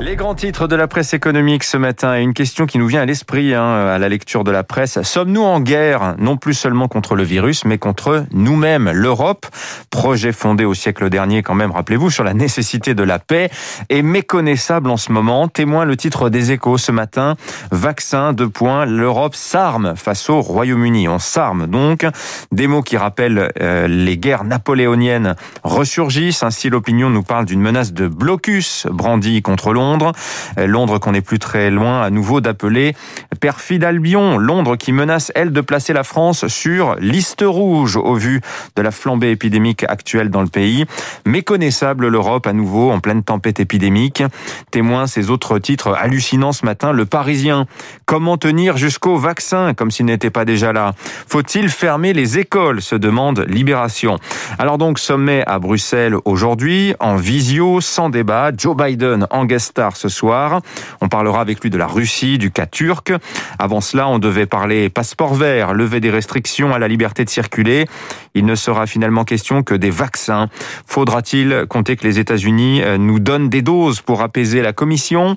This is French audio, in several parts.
Les grands titres de la presse économique ce matin et une question qui nous vient à l'esprit hein, à la lecture de la presse. Sommes-nous en guerre, non plus seulement contre le virus, mais contre nous-mêmes L'Europe, projet fondé au siècle dernier quand même, rappelez-vous, sur la nécessité de la paix, est méconnaissable en ce moment. Témoin le titre des échos ce matin. Vaccin, de points, l'Europe s'arme face au Royaume-Uni. On s'arme donc. Des mots qui rappellent euh, les guerres napoléoniennes ressurgissent. Ainsi l'opinion nous parle d'une menace de blocus brandie contre Londres Londres. Londres qu'on n'est plus très loin à nouveau d'appeler perfide Albion. Londres qui menace, elle, de placer la France sur liste rouge au vu de la flambée épidémique actuelle dans le pays. Méconnaissable l'Europe à nouveau en pleine tempête épidémique. Témoin ces autres titres hallucinants ce matin. Le Parisien. Comment tenir jusqu'au vaccin comme s'il n'était pas déjà là? Faut-il fermer les écoles? se demande Libération. Alors donc sommet à Bruxelles aujourd'hui en visio sans débat. Joe Biden en guest ce soir. On parlera avec lui de la Russie, du cas turc. Avant cela, on devait parler passeport vert, lever des restrictions à la liberté de circuler. Il ne sera finalement question que des vaccins. Faudra-t-il compter que les États-Unis euh, nous donnent des doses pour apaiser la Commission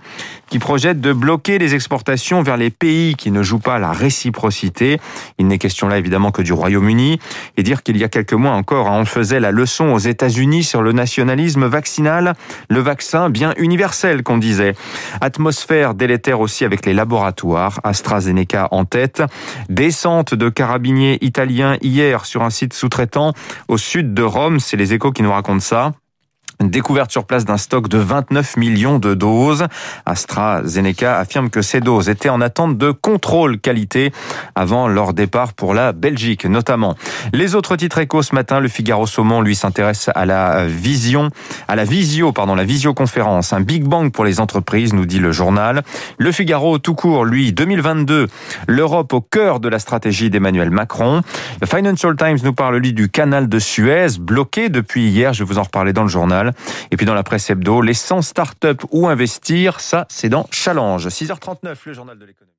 qui projette de bloquer les exportations vers les pays qui ne jouent pas la réciprocité? Il n'est question là évidemment que du Royaume-Uni et dire qu'il y a quelques mois encore, hein, on faisait la leçon aux États-Unis sur le nationalisme vaccinal, le vaccin bien universel qu'on disait. Atmosphère délétère aussi avec les laboratoires, AstraZeneca en tête. Descente de carabiniers italiens hier sur un site sous-traitant au sud de Rome, c'est les échos qui nous racontent ça. Découverte sur place d'un stock de 29 millions de doses. AstraZeneca affirme que ces doses étaient en attente de contrôle qualité avant leur départ pour la Belgique notamment. Les autres titres échos ce matin, le Figaro Saumon lui s'intéresse à la vision, à la visio, pardon, la visioconférence, un Big Bang pour les entreprises, nous dit le journal. Le Figaro tout court, lui, 2022, l'Europe au cœur de la stratégie d'Emmanuel Macron. Le Financial Times nous parle lui du canal de Suez bloqué depuis hier, je vais vous en reparler dans le journal. Et puis dans la presse hebdo, les 100 startups où investir, ça c'est dans Challenge. 6h39, le journal de l'économie.